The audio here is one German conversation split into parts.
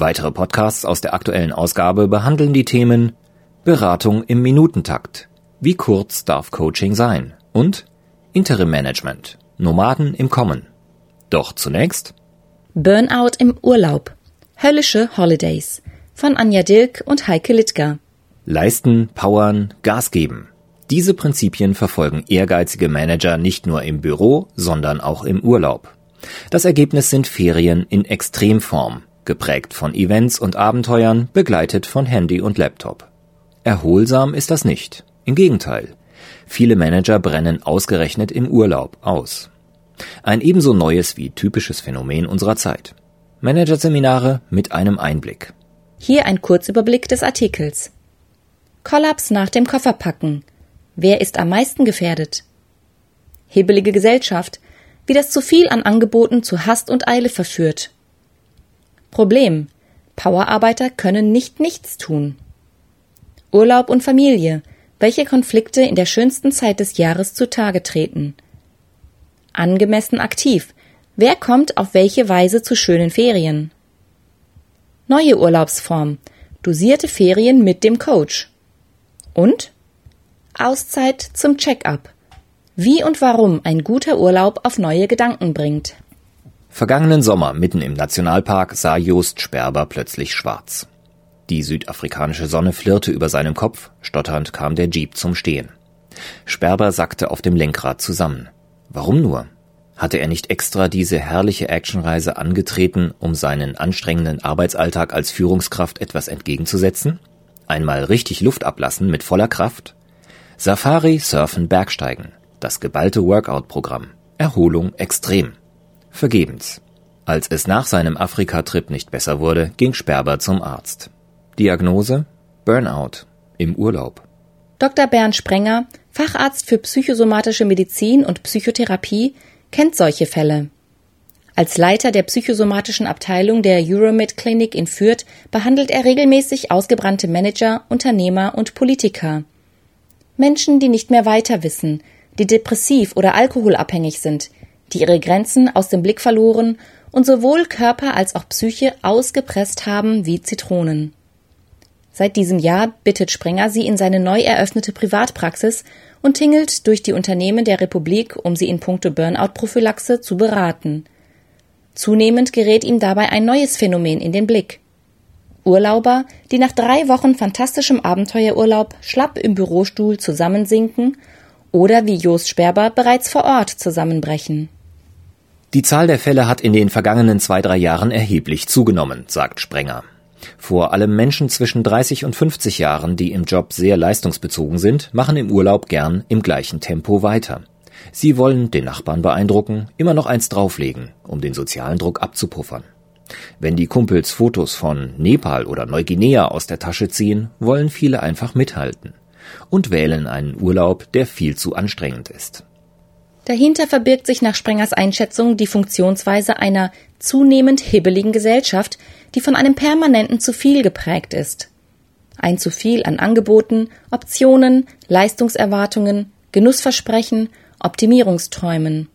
Weitere Podcasts aus der aktuellen Ausgabe behandeln die Themen Beratung im Minutentakt. Wie kurz darf Coaching sein? Und Interim Management. Nomaden im Kommen. Doch zunächst Burnout im Urlaub. Höllische Holidays von Anja Dilk und Heike Littger. Leisten, powern, Gas geben. Diese Prinzipien verfolgen ehrgeizige Manager nicht nur im Büro, sondern auch im Urlaub. Das Ergebnis sind Ferien in Extremform, geprägt von Events und Abenteuern, begleitet von Handy und Laptop. Erholsam ist das nicht. Im Gegenteil. Viele Manager brennen ausgerechnet im Urlaub aus. Ein ebenso neues wie typisches Phänomen unserer Zeit. Managerseminare mit einem Einblick. Hier ein Kurzüberblick des Artikels. Kollaps nach dem Kofferpacken. Wer ist am meisten gefährdet? Hebelige Gesellschaft, wie das zu viel an Angeboten zu Hast und Eile verführt. Problem. Powerarbeiter können nicht nichts tun. Urlaub und Familie. Welche Konflikte in der schönsten Zeit des Jahres zutage treten. Angemessen aktiv. Wer kommt auf welche Weise zu schönen Ferien? Neue Urlaubsform. Dosierte Ferien mit dem Coach. Und? Auszeit zum Check-up. Wie und warum ein guter Urlaub auf neue Gedanken bringt. Vergangenen Sommer mitten im Nationalpark sah Jost Sperber plötzlich schwarz. Die südafrikanische Sonne flirrte über seinem Kopf, stotternd kam der Jeep zum Stehen. Sperber sackte auf dem Lenkrad zusammen. Warum nur? Hatte er nicht extra diese herrliche Actionreise angetreten, um seinen anstrengenden Arbeitsalltag als Führungskraft etwas entgegenzusetzen? Einmal richtig Luft ablassen mit voller Kraft? Safari, Surfen, Bergsteigen. Das geballte Workout-Programm. Erholung extrem. Vergebens. Als es nach seinem Afrika-Trip nicht besser wurde, ging Sperber zum Arzt. Diagnose? Burnout. Im Urlaub. Dr. Bernd Sprenger, Facharzt für psychosomatische Medizin und Psychotherapie, kennt solche Fälle. Als Leiter der psychosomatischen Abteilung der Euromed Klinik in Fürth behandelt er regelmäßig ausgebrannte Manager, Unternehmer und Politiker. Menschen, die nicht mehr weiter wissen, die depressiv oder alkoholabhängig sind, die ihre Grenzen aus dem Blick verloren und sowohl Körper als auch Psyche ausgepresst haben wie Zitronen. Seit diesem Jahr bittet Sprenger sie in seine neu eröffnete Privatpraxis und tingelt durch die Unternehmen der Republik, um sie in puncto Burnout-Prophylaxe zu beraten. Zunehmend gerät ihm dabei ein neues Phänomen in den Blick. Urlauber, die nach drei Wochen fantastischem Abenteuerurlaub schlapp im Bürostuhl zusammensinken oder wie Jost Sperber bereits vor Ort zusammenbrechen. Die Zahl der Fälle hat in den vergangenen zwei, drei Jahren erheblich zugenommen, sagt Sprenger. Vor allem Menschen zwischen 30 und 50 Jahren, die im Job sehr leistungsbezogen sind, machen im Urlaub gern im gleichen Tempo weiter. Sie wollen den Nachbarn beeindrucken, immer noch eins drauflegen, um den sozialen Druck abzupuffern. Wenn die Kumpels Fotos von Nepal oder Neuguinea aus der Tasche ziehen, wollen viele einfach mithalten und wählen einen Urlaub, der viel zu anstrengend ist. Dahinter verbirgt sich nach Sprengers Einschätzung die Funktionsweise einer zunehmend hibbeligen Gesellschaft, die von einem permanenten zu viel geprägt ist. Ein zu viel an Angeboten, Optionen, Leistungserwartungen, Genussversprechen, Optimierungsträumen.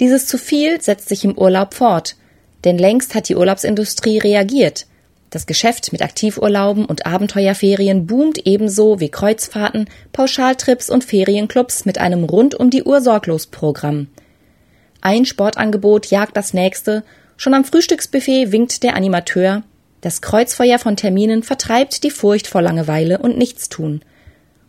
Dieses zu viel setzt sich im Urlaub fort, denn längst hat die Urlaubsindustrie reagiert. Das Geschäft mit Aktivurlauben und Abenteuerferien boomt ebenso wie Kreuzfahrten, Pauschaltrips und Ferienclubs mit einem rund um die Uhr Sorglos-Programm. Ein Sportangebot jagt das nächste, schon am Frühstücksbuffet winkt der Animateur. Das Kreuzfeuer von Terminen vertreibt die Furcht vor Langeweile und Nichtstun.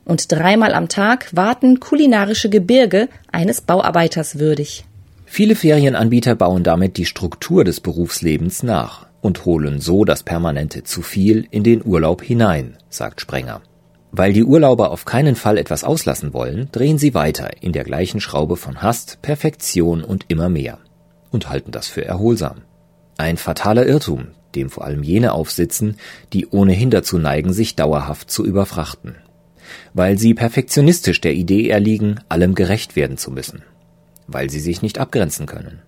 Und dreimal am Tag warten kulinarische Gebirge eines Bauarbeiters würdig. Viele Ferienanbieter bauen damit die Struktur des Berufslebens nach und holen so das permanente zu viel in den Urlaub hinein, sagt Sprenger. Weil die Urlauber auf keinen Fall etwas auslassen wollen, drehen sie weiter in der gleichen Schraube von Hast, Perfektion und immer mehr und halten das für erholsam. Ein fataler Irrtum, dem vor allem jene aufsitzen, die ohnehin dazu neigen, sich dauerhaft zu überfrachten. Weil sie perfektionistisch der Idee erliegen, allem gerecht werden zu müssen. Weil sie sich nicht abgrenzen können.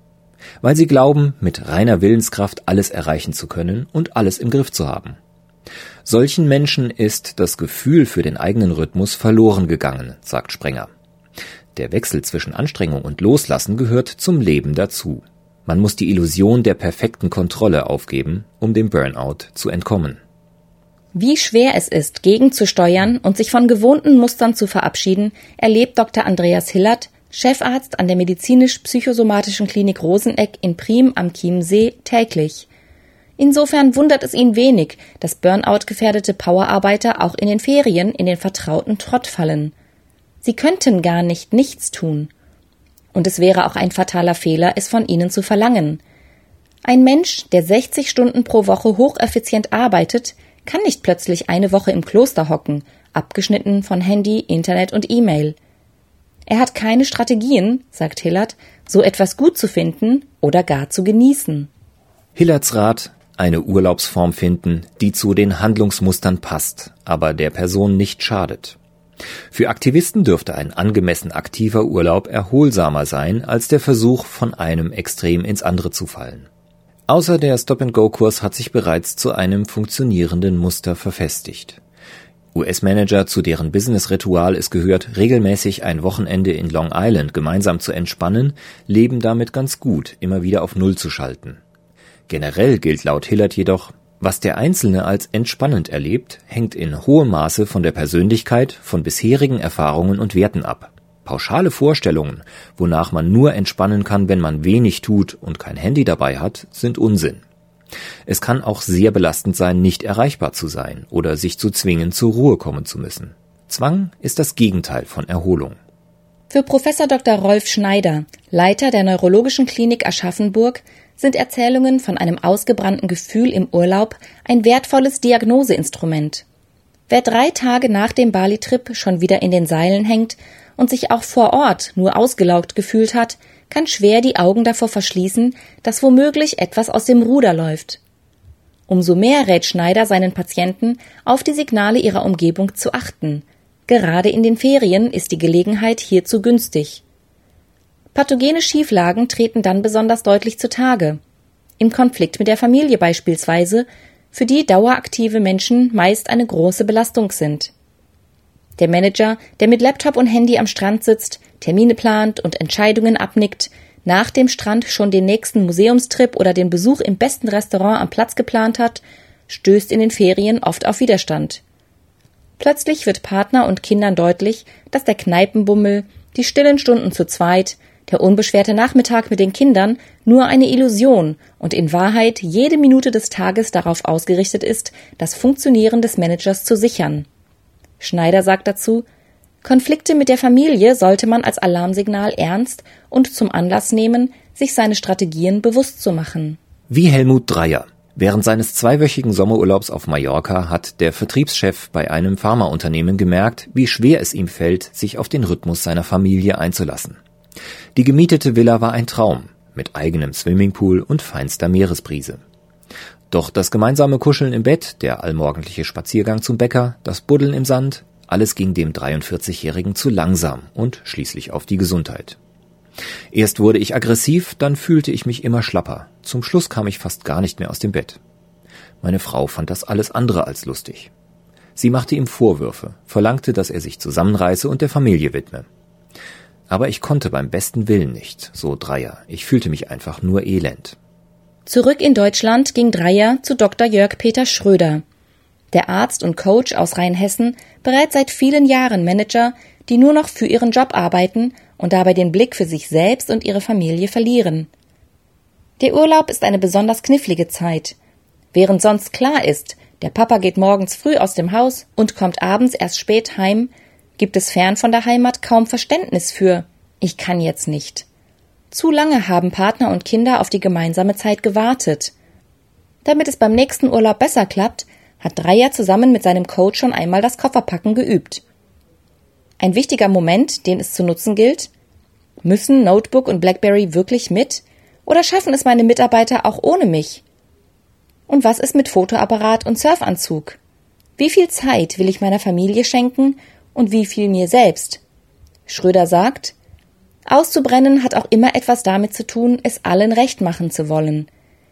Weil sie glauben, mit reiner Willenskraft alles erreichen zu können und alles im Griff zu haben. Solchen Menschen ist das Gefühl für den eigenen Rhythmus verloren gegangen, sagt Sprenger. Der Wechsel zwischen Anstrengung und Loslassen gehört zum Leben dazu. Man muss die Illusion der perfekten Kontrolle aufgeben, um dem Burnout zu entkommen. Wie schwer es ist, gegenzusteuern und sich von gewohnten Mustern zu verabschieden, erlebt Dr. Andreas Hillert, Chefarzt an der medizinisch-psychosomatischen Klinik Roseneck in Prim am Chiemsee, täglich. Insofern wundert es ihn wenig, dass Burnout-gefährdete Powerarbeiter auch in den Ferien in den vertrauten Trott fallen. Sie könnten gar nicht nichts tun und es wäre auch ein fataler Fehler, es von ihnen zu verlangen. Ein Mensch, der 60 Stunden pro Woche hocheffizient arbeitet, kann nicht plötzlich eine Woche im Kloster hocken, abgeschnitten von Handy, Internet und E-Mail. Er hat keine Strategien, sagt Hillard, so etwas gut zu finden oder gar zu genießen. Hillards Rat, eine Urlaubsform finden, die zu den Handlungsmustern passt, aber der Person nicht schadet. Für Aktivisten dürfte ein angemessen aktiver Urlaub erholsamer sein als der Versuch, von einem Extrem ins andere zu fallen. Außer der Stop-and-Go-Kurs hat sich bereits zu einem funktionierenden Muster verfestigt. US-Manager, zu deren Business-Ritual es gehört, regelmäßig ein Wochenende in Long Island gemeinsam zu entspannen, leben damit ganz gut, immer wieder auf Null zu schalten. Generell gilt laut Hillert jedoch, was der Einzelne als entspannend erlebt, hängt in hohem Maße von der Persönlichkeit, von bisherigen Erfahrungen und Werten ab. Pauschale Vorstellungen, wonach man nur entspannen kann, wenn man wenig tut und kein Handy dabei hat, sind Unsinn. Es kann auch sehr belastend sein, nicht erreichbar zu sein oder sich zu zwingen, zur Ruhe kommen zu müssen. Zwang ist das Gegenteil von Erholung. Für Professor Dr. Rolf Schneider, Leiter der Neurologischen Klinik Aschaffenburg, sind Erzählungen von einem ausgebrannten Gefühl im Urlaub ein wertvolles Diagnoseinstrument. Wer drei Tage nach dem Bali-Trip schon wieder in den Seilen hängt und sich auch vor Ort nur ausgelaugt gefühlt hat, kann schwer die Augen davor verschließen, dass womöglich etwas aus dem Ruder läuft. Umso mehr rät Schneider seinen Patienten, auf die Signale ihrer Umgebung zu achten. Gerade in den Ferien ist die Gelegenheit hierzu günstig. Pathogene Schieflagen treten dann besonders deutlich zutage. Im Konflikt mit der Familie beispielsweise, für die daueraktive Menschen meist eine große Belastung sind. Der Manager, der mit Laptop und Handy am Strand sitzt, Termine plant und Entscheidungen abnickt, nach dem Strand schon den nächsten Museumstrip oder den Besuch im besten Restaurant am Platz geplant hat, stößt in den Ferien oft auf Widerstand. Plötzlich wird Partner und Kindern deutlich, dass der Kneipenbummel, die stillen Stunden zu zweit, der unbeschwerte Nachmittag mit den Kindern nur eine Illusion und in Wahrheit jede Minute des Tages darauf ausgerichtet ist, das Funktionieren des Managers zu sichern. Schneider sagt dazu, Konflikte mit der Familie sollte man als Alarmsignal ernst und zum Anlass nehmen, sich seine Strategien bewusst zu machen. Wie Helmut Dreyer. Während seines zweiwöchigen Sommerurlaubs auf Mallorca hat der Vertriebschef bei einem Pharmaunternehmen gemerkt, wie schwer es ihm fällt, sich auf den Rhythmus seiner Familie einzulassen. Die gemietete Villa war ein Traum, mit eigenem Swimmingpool und feinster Meeresbrise. Doch das gemeinsame Kuscheln im Bett, der allmorgendliche Spaziergang zum Bäcker, das Buddeln im Sand, alles ging dem 43-Jährigen zu langsam und schließlich auf die Gesundheit. Erst wurde ich aggressiv, dann fühlte ich mich immer schlapper. Zum Schluss kam ich fast gar nicht mehr aus dem Bett. Meine Frau fand das alles andere als lustig. Sie machte ihm Vorwürfe, verlangte, dass er sich zusammenreiße und der Familie widme. Aber ich konnte beim besten Willen nicht, so Dreier. Ich fühlte mich einfach nur elend. Zurück in Deutschland ging Dreier zu Dr. Jörg Peter Schröder. Der Arzt und Coach aus Rheinhessen, bereits seit vielen Jahren Manager, die nur noch für ihren Job arbeiten und dabei den Blick für sich selbst und ihre Familie verlieren. Der Urlaub ist eine besonders knifflige Zeit. Während sonst klar ist, der Papa geht morgens früh aus dem Haus und kommt abends erst spät heim, gibt es fern von der Heimat kaum Verständnis für ich kann jetzt nicht. Zu lange haben Partner und Kinder auf die gemeinsame Zeit gewartet. Damit es beim nächsten Urlaub besser klappt, hat Dreier zusammen mit seinem Coach schon einmal das Kofferpacken geübt. Ein wichtiger Moment, den es zu nutzen gilt, müssen Notebook und Blackberry wirklich mit oder schaffen es meine Mitarbeiter auch ohne mich? Und was ist mit Fotoapparat und Surfanzug? Wie viel Zeit will ich meiner Familie schenken und wie viel mir selbst? Schröder sagt, auszubrennen hat auch immer etwas damit zu tun, es allen recht machen zu wollen,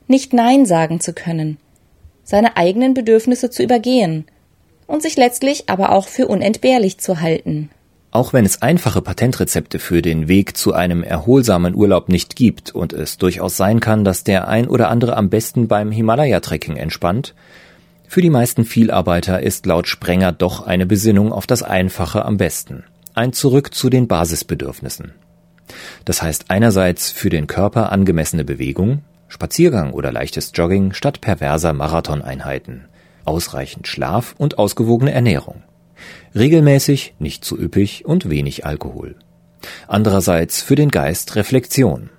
nicht Nein sagen zu können, seine eigenen Bedürfnisse zu übergehen und sich letztlich aber auch für unentbehrlich zu halten. Auch wenn es einfache Patentrezepte für den Weg zu einem erholsamen Urlaub nicht gibt und es durchaus sein kann, dass der ein oder andere am besten beim Himalaya-Trekking entspannt, für die meisten Vielarbeiter ist laut Sprenger doch eine Besinnung auf das Einfache am besten. Ein Zurück zu den Basisbedürfnissen. Das heißt einerseits für den Körper angemessene Bewegung, Spaziergang oder leichtes Jogging statt perverser Marathoneinheiten, ausreichend Schlaf und ausgewogene Ernährung. Regelmäßig, nicht zu üppig und wenig Alkohol. Andererseits für den Geist Reflexion.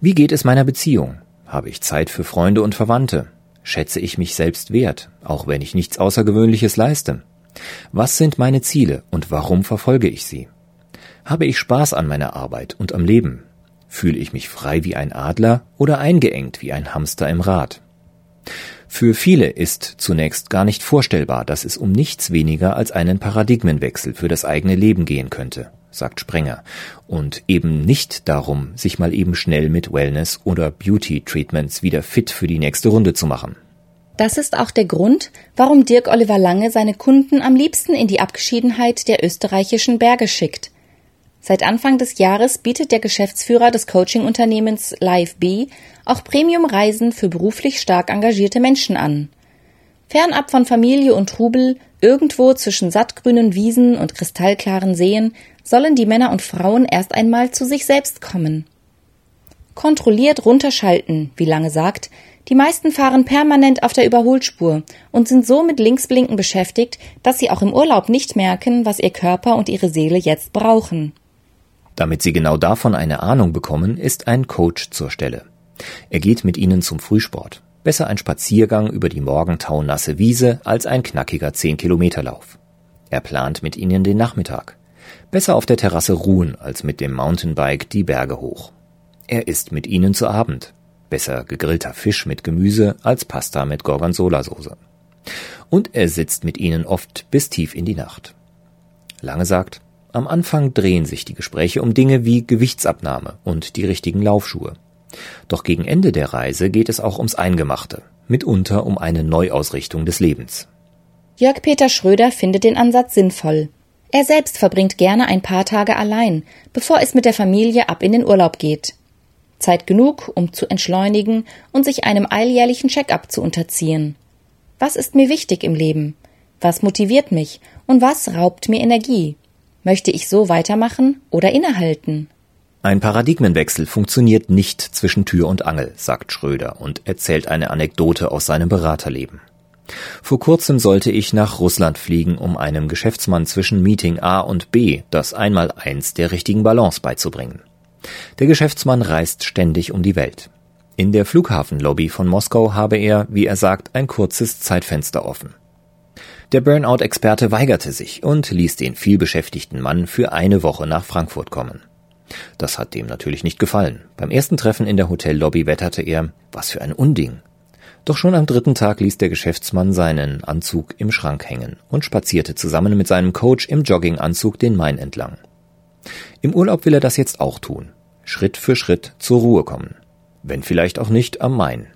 Wie geht es meiner Beziehung? Habe ich Zeit für Freunde und Verwandte? Schätze ich mich selbst wert, auch wenn ich nichts Außergewöhnliches leiste? Was sind meine Ziele und warum verfolge ich sie? Habe ich Spaß an meiner Arbeit und am Leben? Fühle ich mich frei wie ein Adler oder eingeengt wie ein Hamster im Rad? Für viele ist zunächst gar nicht vorstellbar, dass es um nichts weniger als einen Paradigmenwechsel für das eigene Leben gehen könnte, sagt Sprenger, und eben nicht darum, sich mal eben schnell mit Wellness oder Beauty Treatments wieder fit für die nächste Runde zu machen. Das ist auch der Grund, warum Dirk Oliver Lange seine Kunden am liebsten in die Abgeschiedenheit der österreichischen Berge schickt. Seit Anfang des Jahres bietet der Geschäftsführer des Coaching-Unternehmens LiveB auch Premium-Reisen für beruflich stark engagierte Menschen an. Fernab von Familie und Trubel, irgendwo zwischen sattgrünen Wiesen und kristallklaren Seen, sollen die Männer und Frauen erst einmal zu sich selbst kommen. Kontrolliert runterschalten, wie Lange sagt, die meisten fahren permanent auf der Überholspur und sind so mit Linksblinken beschäftigt, dass sie auch im Urlaub nicht merken, was ihr Körper und ihre Seele jetzt brauchen. Damit Sie genau davon eine Ahnung bekommen, ist ein Coach zur Stelle. Er geht mit Ihnen zum Frühsport. Besser ein Spaziergang über die morgentaunasse Wiese als ein knackiger 10-Kilometer-Lauf. Er plant mit Ihnen den Nachmittag. Besser auf der Terrasse ruhen als mit dem Mountainbike die Berge hoch. Er isst mit Ihnen zu Abend. Besser gegrillter Fisch mit Gemüse als Pasta mit Gorgonzola-Soße. Und er sitzt mit Ihnen oft bis tief in die Nacht. Lange sagt, am Anfang drehen sich die Gespräche um Dinge wie Gewichtsabnahme und die richtigen Laufschuhe. Doch gegen Ende der Reise geht es auch ums Eingemachte, mitunter um eine Neuausrichtung des Lebens. Jörg Peter Schröder findet den Ansatz sinnvoll. Er selbst verbringt gerne ein paar Tage allein, bevor es mit der Familie ab in den Urlaub geht. Zeit genug, um zu entschleunigen und sich einem alljährlichen Check-up zu unterziehen. Was ist mir wichtig im Leben? Was motiviert mich? Und was raubt mir Energie? Möchte ich so weitermachen oder innehalten? Ein Paradigmenwechsel funktioniert nicht zwischen Tür und Angel, sagt Schröder und erzählt eine Anekdote aus seinem Beraterleben. Vor kurzem sollte ich nach Russland fliegen, um einem Geschäftsmann zwischen Meeting A und B das Einmaleins der richtigen Balance beizubringen. Der Geschäftsmann reist ständig um die Welt. In der Flughafenlobby von Moskau habe er, wie er sagt, ein kurzes Zeitfenster offen. Der Burnout-Experte weigerte sich und ließ den vielbeschäftigten Mann für eine Woche nach Frankfurt kommen. Das hat dem natürlich nicht gefallen. Beim ersten Treffen in der Hotellobby wetterte er, was für ein Unding. Doch schon am dritten Tag ließ der Geschäftsmann seinen Anzug im Schrank hängen und spazierte zusammen mit seinem Coach im Jogginganzug den Main entlang. Im Urlaub will er das jetzt auch tun. Schritt für Schritt zur Ruhe kommen. Wenn vielleicht auch nicht am Main.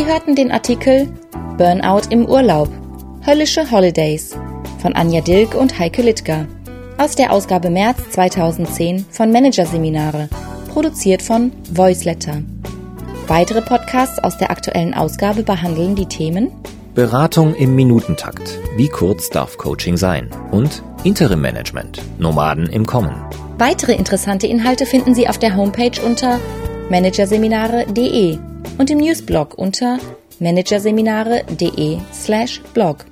Sie hörten den Artikel Burnout im Urlaub. Höllische Holidays von Anja Dilk und Heike Littger aus der Ausgabe März 2010 von Managerseminare, produziert von Voiceletter. Weitere Podcasts aus der aktuellen Ausgabe behandeln die Themen Beratung im Minutentakt. Wie kurz darf Coaching sein? Und Interim Management. Nomaden im Kommen. Weitere interessante Inhalte finden Sie auf der Homepage unter managerseminare.de und im Newsblog unter managerseminare.de/blog.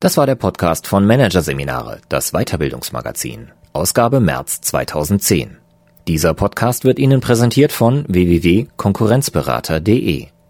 Das war der Podcast von Managerseminare, das Weiterbildungsmagazin, Ausgabe März 2010. Dieser Podcast wird Ihnen präsentiert von www.konkurrenzberater.de.